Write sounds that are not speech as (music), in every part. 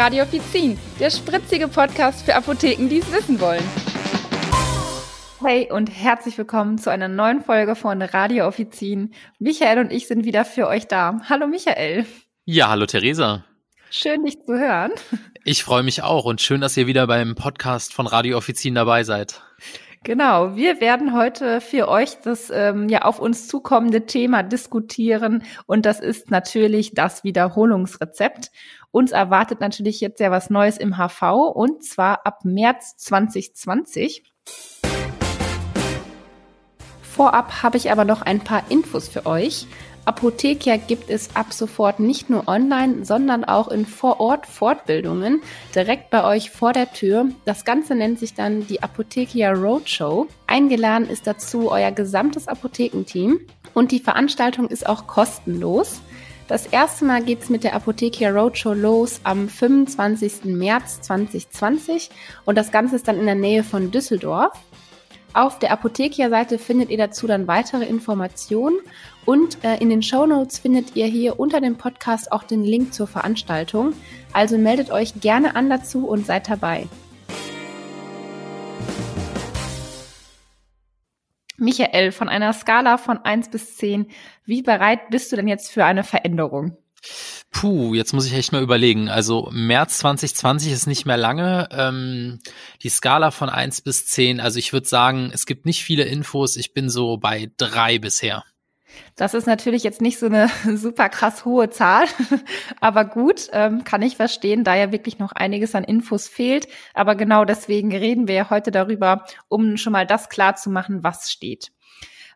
Radio Offizin, der spritzige Podcast für Apotheken, die es wissen wollen. Hey und herzlich willkommen zu einer neuen Folge von Radio Offizin. Michael und ich sind wieder für euch da. Hallo Michael. Ja, hallo Theresa. Schön, dich zu hören. Ich freue mich auch und schön, dass ihr wieder beim Podcast von Radio Offizin dabei seid. Genau, wir werden heute für euch das ähm, ja auf uns zukommende Thema diskutieren und das ist natürlich das Wiederholungsrezept. Uns erwartet natürlich jetzt ja was Neues im HV und zwar ab März 2020. Vorab habe ich aber noch ein paar Infos für euch. Apothekia gibt es ab sofort nicht nur online, sondern auch in Vorort-Fortbildungen direkt bei euch vor der Tür. Das Ganze nennt sich dann die Apothekia Roadshow. Eingeladen ist dazu euer gesamtes Apothekenteam und die Veranstaltung ist auch kostenlos. Das erste Mal geht es mit der Apothekia Roadshow los am 25. März 2020 und das Ganze ist dann in der Nähe von Düsseldorf. Auf der Apothekia-Seite findet ihr dazu dann weitere Informationen und äh, in den Show Notes findet ihr hier unter dem Podcast auch den Link zur Veranstaltung. Also meldet euch gerne an dazu und seid dabei. Michael, von einer Skala von 1 bis 10, wie bereit bist du denn jetzt für eine Veränderung? Puh, jetzt muss ich echt mal überlegen. Also März 2020 ist nicht mehr lange. Ähm, die Skala von 1 bis 10, also ich würde sagen, es gibt nicht viele Infos. Ich bin so bei drei bisher. Das ist natürlich jetzt nicht so eine (laughs) super krass hohe Zahl, (laughs) aber gut, ähm, kann ich verstehen, da ja wirklich noch einiges an Infos fehlt. Aber genau deswegen reden wir ja heute darüber, um schon mal das klar zu machen, was steht.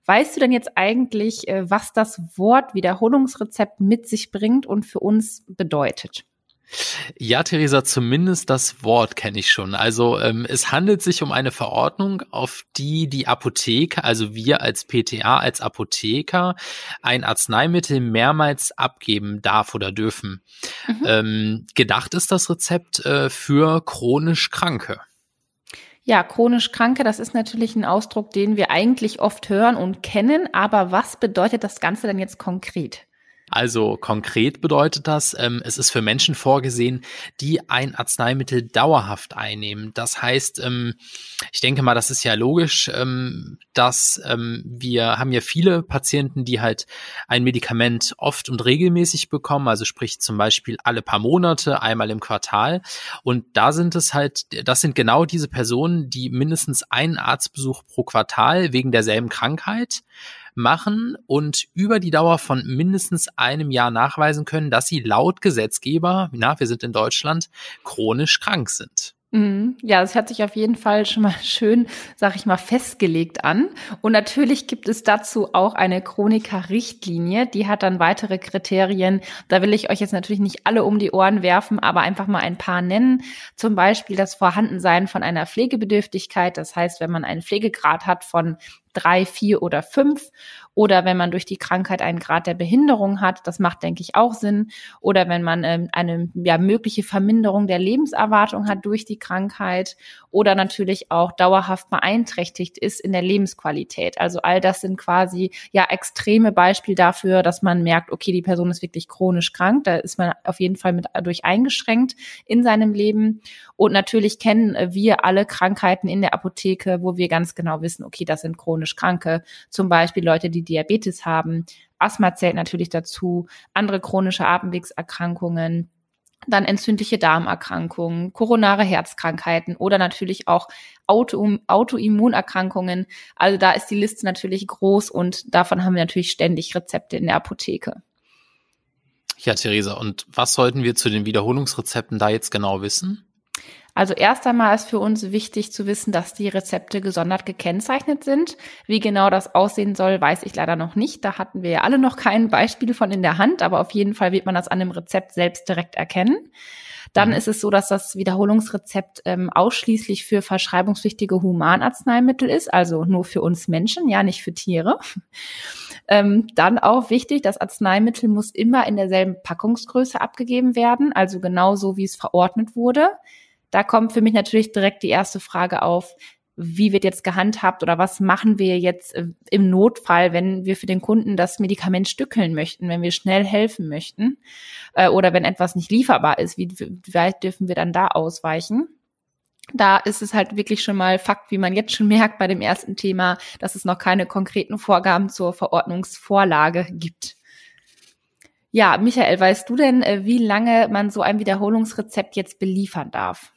Weißt du denn jetzt eigentlich, äh, was das Wort Wiederholungsrezept mit sich bringt und für uns bedeutet? Ja, Theresa, zumindest das Wort kenne ich schon. Also ähm, es handelt sich um eine Verordnung, auf die die Apotheke, also wir als PTA, als Apotheker, ein Arzneimittel mehrmals abgeben darf oder dürfen. Mhm. Ähm, gedacht ist das Rezept äh, für chronisch Kranke. Ja, chronisch Kranke, das ist natürlich ein Ausdruck, den wir eigentlich oft hören und kennen. Aber was bedeutet das Ganze denn jetzt konkret? Also konkret bedeutet das, ähm, es ist für Menschen vorgesehen, die ein Arzneimittel dauerhaft einnehmen. Das heißt, ähm, ich denke mal, das ist ja logisch, ähm, dass ähm, wir haben ja viele Patienten, die halt ein Medikament oft und regelmäßig bekommen, also sprich zum Beispiel alle paar Monate, einmal im Quartal. Und da sind es halt, das sind genau diese Personen, die mindestens einen Arztbesuch pro Quartal wegen derselben Krankheit machen und über die Dauer von mindestens einem Jahr nachweisen können, dass sie laut Gesetzgeber, na, wir sind in Deutschland, chronisch krank sind. Mhm. Ja, es hört sich auf jeden Fall schon mal (laughs) schön, sag ich mal, festgelegt an. Und natürlich gibt es dazu auch eine Chroniker-Richtlinie, die hat dann weitere Kriterien. Da will ich euch jetzt natürlich nicht alle um die Ohren werfen, aber einfach mal ein paar nennen. Zum Beispiel das Vorhandensein von einer Pflegebedürftigkeit. Das heißt, wenn man einen Pflegegrad hat von drei, vier oder fünf. Oder wenn man durch die Krankheit einen Grad der Behinderung hat, das macht, denke ich, auch Sinn. Oder wenn man ähm, eine ja, mögliche Verminderung der Lebenserwartung hat durch die Krankheit. Oder natürlich auch dauerhaft beeinträchtigt ist in der Lebensqualität. Also all das sind quasi ja extreme Beispiele dafür, dass man merkt, okay, die Person ist wirklich chronisch krank. Da ist man auf jeden Fall mit durch eingeschränkt in seinem Leben. Und natürlich kennen wir alle Krankheiten in der Apotheke, wo wir ganz genau wissen, okay, das sind chronische chronisch Kranke, zum Beispiel Leute, die Diabetes haben. Asthma zählt natürlich dazu, andere chronische Atemwegserkrankungen, dann entzündliche Darmerkrankungen, koronare Herzkrankheiten oder natürlich auch Auto, Autoimmunerkrankungen. Also da ist die Liste natürlich groß und davon haben wir natürlich ständig Rezepte in der Apotheke. Ja, Theresa, und was sollten wir zu den Wiederholungsrezepten da jetzt genau wissen? Also erst einmal ist für uns wichtig zu wissen, dass die Rezepte gesondert gekennzeichnet sind. Wie genau das aussehen soll, weiß ich leider noch nicht. Da hatten wir ja alle noch kein Beispiel von in der Hand, aber auf jeden Fall wird man das an dem Rezept selbst direkt erkennen. Dann mhm. ist es so, dass das Wiederholungsrezept ähm, ausschließlich für verschreibungspflichtige Humanarzneimittel ist, also nur für uns Menschen, ja nicht für Tiere. Ähm, dann auch wichtig, das Arzneimittel muss immer in derselben Packungsgröße abgegeben werden, also genauso wie es verordnet wurde. Da kommt für mich natürlich direkt die erste Frage auf. wie wird jetzt gehandhabt oder was machen wir jetzt äh, im Notfall, wenn wir für den Kunden das Medikament stückeln möchten, wenn wir schnell helfen möchten äh, oder wenn etwas nicht lieferbar ist, wie, weit dürfen wir dann da ausweichen? Da ist es halt wirklich schon mal Fakt, wie man jetzt schon (laughs) merkt bei dem ersten Thema, dass es noch keine konkreten Vorgaben zur Verordnungsvorlage gibt. Ja, Michael, weißt du denn, äh, wie lange man so ein Wiederholungsrezept jetzt beliefern darf?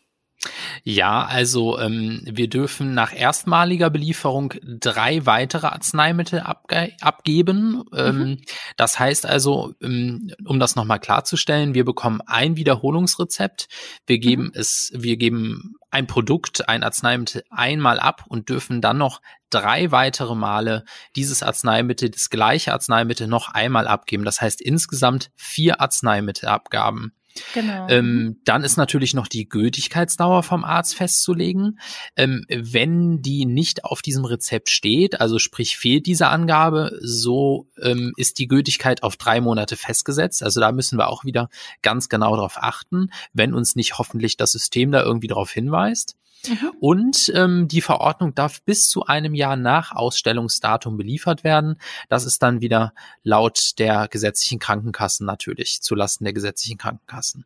Ja, also ähm, wir dürfen nach erstmaliger Belieferung drei weitere Arzneimittel abge abgeben. Ähm, mhm. Das heißt also, ähm, um das nochmal klarzustellen, wir bekommen ein Wiederholungsrezept. Wir geben mhm. es, wir geben ein Produkt, ein Arzneimittel einmal ab und dürfen dann noch drei weitere Male dieses Arzneimittel, das gleiche Arzneimittel noch einmal abgeben. Das heißt insgesamt vier Arzneimittelabgaben. Genau. Ähm, dann ist natürlich noch die Gültigkeitsdauer vom Arzt festzulegen. Ähm, wenn die nicht auf diesem Rezept steht, also sprich fehlt diese Angabe, so ähm, ist die Gültigkeit auf drei Monate festgesetzt. Also da müssen wir auch wieder ganz genau darauf achten, wenn uns nicht hoffentlich das System da irgendwie darauf hinweist. Mhm. Und ähm, die Verordnung darf bis zu einem Jahr nach Ausstellungsdatum beliefert werden. Das ist dann wieder laut der gesetzlichen Krankenkassen natürlich, zulasten der gesetzlichen Krankenkassen.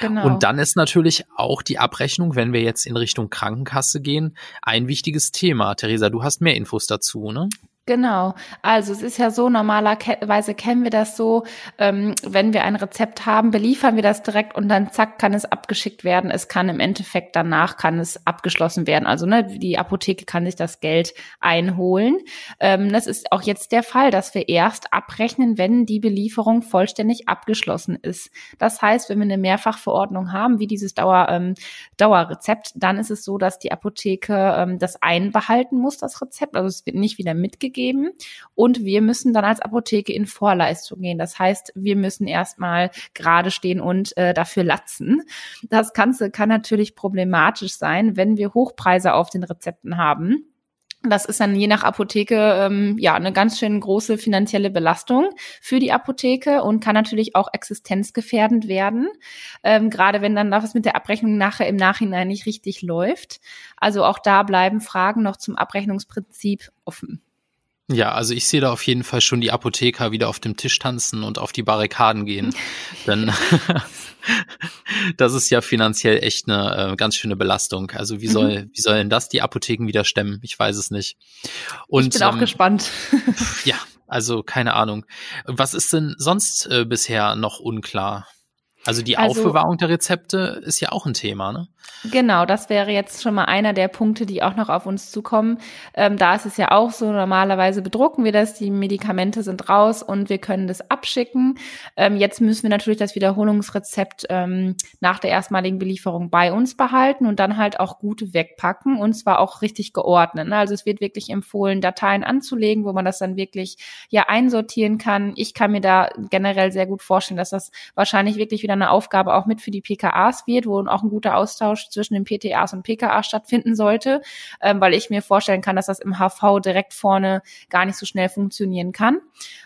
Genau. Und dann ist natürlich auch die Abrechnung, wenn wir jetzt in Richtung Krankenkasse gehen, ein wichtiges Thema. Theresa, du hast mehr Infos dazu, ne? Genau. Also es ist ja so, normalerweise kennen wir das so, ähm, wenn wir ein Rezept haben, beliefern wir das direkt und dann zack kann es abgeschickt werden. Es kann im Endeffekt danach kann es abgeschlossen werden. Also ne, die Apotheke kann sich das Geld einholen. Ähm, das ist auch jetzt der Fall, dass wir erst abrechnen, wenn die Belieferung vollständig abgeschlossen ist. Das heißt, wenn wir eine Mehrfachverordnung haben, wie dieses Dauer, ähm, Dauerrezept, dann ist es so, dass die Apotheke ähm, das einbehalten muss, das Rezept. Also es wird nicht wieder mitgegeben geben und wir müssen dann als Apotheke in Vorleistung gehen. Das heißt, wir müssen erstmal gerade stehen und äh, dafür latzen. Das Ganze kann natürlich problematisch sein, wenn wir Hochpreise auf den Rezepten haben. Das ist dann je nach Apotheke ähm, ja eine ganz schön große finanzielle Belastung für die Apotheke und kann natürlich auch existenzgefährdend werden, ähm, gerade wenn dann was mit der Abrechnung nachher im Nachhinein nicht richtig läuft. Also auch da bleiben Fragen noch zum Abrechnungsprinzip offen. Ja, also ich sehe da auf jeden Fall schon die Apotheker wieder auf dem Tisch tanzen und auf die Barrikaden gehen. (laughs) Denn (laughs) das ist ja finanziell echt eine äh, ganz schöne Belastung. Also wie soll, mhm. wie sollen das die Apotheken wieder stemmen? Ich weiß es nicht. Und, ich bin auch ähm, gespannt. ja, also keine Ahnung. Was ist denn sonst äh, bisher noch unklar? Also die also, Aufbewahrung der Rezepte ist ja auch ein Thema, ne? Genau, das wäre jetzt schon mal einer der Punkte, die auch noch auf uns zukommen. Ähm, da ist es ja auch so, normalerweise bedrucken wir das, die Medikamente sind raus und wir können das abschicken. Ähm, jetzt müssen wir natürlich das Wiederholungsrezept ähm, nach der erstmaligen Belieferung bei uns behalten und dann halt auch gut wegpacken und zwar auch richtig geordnet. Ne? Also es wird wirklich empfohlen, Dateien anzulegen, wo man das dann wirklich ja einsortieren kann. Ich kann mir da generell sehr gut vorstellen, dass das wahrscheinlich wirklich wieder eine Aufgabe auch mit für die PKAs wird, wo auch ein guter Austausch zwischen den PTAs und PKAs stattfinden sollte, ähm, weil ich mir vorstellen kann, dass das im HV direkt vorne gar nicht so schnell funktionieren kann,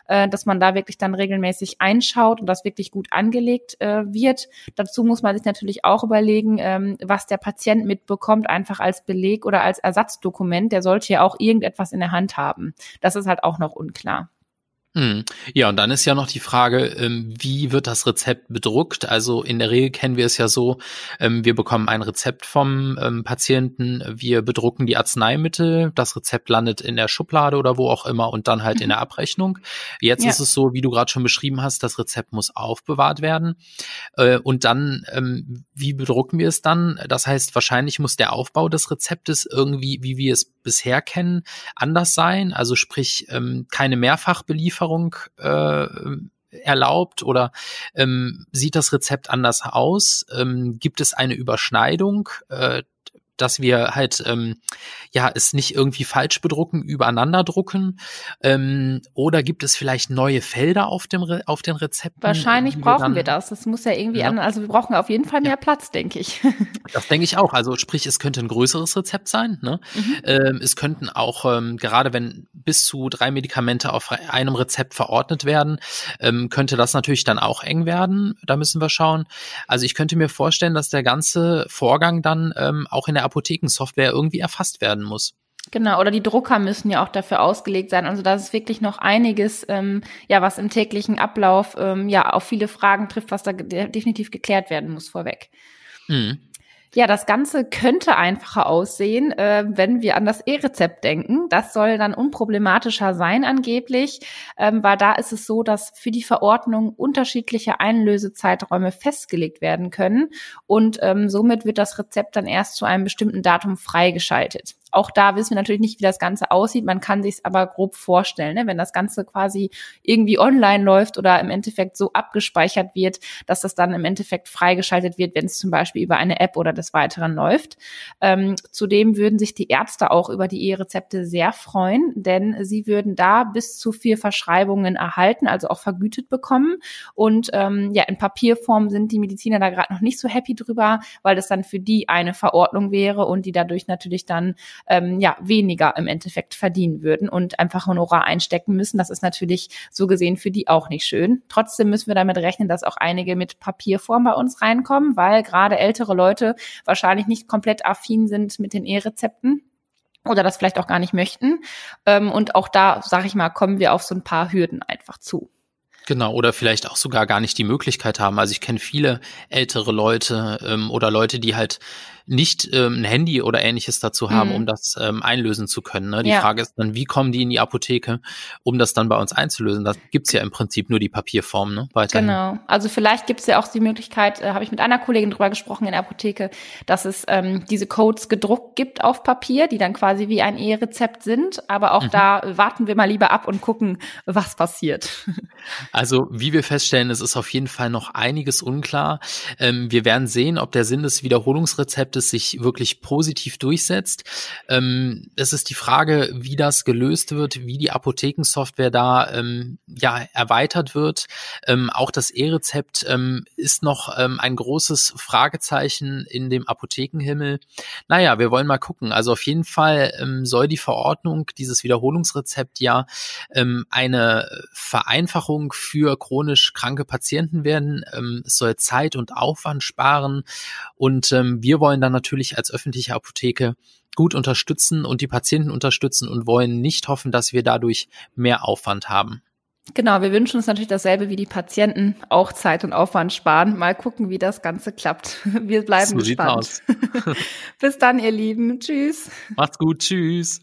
äh, dass man da wirklich dann regelmäßig einschaut und das wirklich gut angelegt äh, wird. Dazu muss man sich natürlich auch überlegen, ähm, was der Patient mitbekommt, einfach als Beleg oder als Ersatzdokument. Der sollte ja auch irgendetwas in der Hand haben. Das ist halt auch noch unklar. Hm. Ja, und dann ist ja noch die Frage, ähm, wie wird das Rezept bedruckt? Also in der Regel kennen wir es ja so, ähm, wir bekommen ein Rezept vom ähm, Patienten, wir bedrucken die Arzneimittel, das Rezept landet in der Schublade oder wo auch immer und dann halt mhm. in der Abrechnung. Jetzt ja. ist es so, wie du gerade schon beschrieben hast, das Rezept muss aufbewahrt werden. Äh, und dann, wie bedrucken wir es dann? Das heißt, wahrscheinlich muss der Aufbau des Rezeptes irgendwie, wie wir es bisher kennen, anders sein. Also sprich, keine Mehrfachbelieferung Auslieferung äh, erlaubt oder ähm, sieht das Rezept anders aus? Ähm, gibt es eine Überschneidung? Äh, dass wir halt ähm, ja es nicht irgendwie falsch bedrucken, übereinander drucken? Ähm, oder gibt es vielleicht neue Felder auf dem Re auf den Rezepten? Wahrscheinlich brauchen wir, dann, wir, das. Das muss ja irgendwie ja. an. Also wir brauchen auf jeden Fall mehr ja. Platz, denke ich. (laughs) Das denke ich auch. Also sprich, es könnte ein größeres Rezept sein. Ne? Mhm. Ähm, es könnten auch ähm, gerade wenn bis zu drei Medikamente auf einem Rezept verordnet werden, ähm, könnte das natürlich dann auch eng werden. Da müssen wir schauen. Also ich könnte mir vorstellen, dass der ganze Vorgang dann ähm, auch in der Apothekensoftware irgendwie erfasst werden muss. Genau, oder die Drucker müssen ja auch dafür ausgelegt sein. Also da ist wirklich noch einiges, ähm, ja, was im täglichen Ablauf ähm, ja auf viele Fragen trifft, was da definitiv geklärt werden muss vorweg. Mhm. Ja, das Ganze könnte einfacher aussehen, äh, wenn wir an das E-Rezept denken. Das soll dann unproblematischer sein angeblich, ähm, weil da ist es so, dass für die Verordnung unterschiedliche Einlösezeiträume festgelegt werden können und ähm, somit wird das Rezept dann erst zu einem bestimmten Datum freigeschaltet auch da wissen wir natürlich nicht, wie das Ganze aussieht. Man kann sich es aber grob vorstellen, ne? wenn das Ganze quasi irgendwie online läuft oder im Endeffekt so abgespeichert wird, dass das dann im Endeffekt freigeschaltet wird, wenn es zum Beispiel über eine App oder des Weiteren läuft. Ähm, zudem würden sich die Ärzte auch über die E-Rezepte sehr freuen, denn sie würden da bis zu vier Verschreibungen erhalten, also auch vergütet bekommen. Und ähm, ja, in Papierform sind die Mediziner da gerade noch nicht so happy drüber, weil das dann für die eine Verordnung wäre und die dadurch natürlich dann ähm, ja weniger im Endeffekt verdienen würden und einfach Honorar einstecken müssen. Das ist natürlich so gesehen für die auch nicht schön. Trotzdem müssen wir damit rechnen, dass auch einige mit Papierform bei uns reinkommen, weil gerade ältere Leute wahrscheinlich nicht komplett affin sind mit den E-Rezepten oder das vielleicht auch gar nicht möchten. Ähm, und auch da, sage ich mal, kommen wir auf so ein paar Hürden einfach zu. Genau, oder vielleicht auch sogar gar nicht die Möglichkeit haben. Also ich kenne viele ältere Leute ähm, oder Leute, die halt nicht ähm, ein Handy oder ähnliches dazu haben, mhm. um das ähm, einlösen zu können. Ne? Die ja. Frage ist dann, wie kommen die in die Apotheke, um das dann bei uns einzulösen? Da gibt's ja im Prinzip nur die Papierform, ne? Weiterhin. Genau. Also vielleicht gibt's ja auch die Möglichkeit, äh, habe ich mit einer Kollegin drüber gesprochen in der Apotheke, dass es ähm, diese Codes gedruckt gibt auf Papier, die dann quasi wie ein E-Rezept sind. Aber auch mhm. da warten wir mal lieber ab und gucken, was passiert. (laughs) Also wie wir feststellen, es ist auf jeden Fall noch einiges unklar. Ähm, wir werden sehen, ob der Sinn des Wiederholungsrezeptes sich wirklich positiv durchsetzt. Ähm, es ist die Frage, wie das gelöst wird, wie die Apothekensoftware da ähm, ja erweitert wird. Ähm, auch das E-Rezept ähm, ist noch ähm, ein großes Fragezeichen in dem Apothekenhimmel. Naja, wir wollen mal gucken. Also auf jeden Fall soll die Verordnung dieses Wiederholungsrezept ja eine Vereinfachung für chronisch kranke Patienten werden. Ähm, es soll Zeit und Aufwand sparen und ähm, wir wollen dann natürlich als öffentliche Apotheke gut unterstützen und die Patienten unterstützen und wollen nicht hoffen, dass wir dadurch mehr Aufwand haben. Genau, wir wünschen uns natürlich dasselbe wie die Patienten, auch Zeit und Aufwand sparen. Mal gucken, wie das Ganze klappt. (laughs) Wir bleiben so gespannt. (laughs) Bis dann, ihr Lieben. Tschüss. Macht's gut. Tschüss.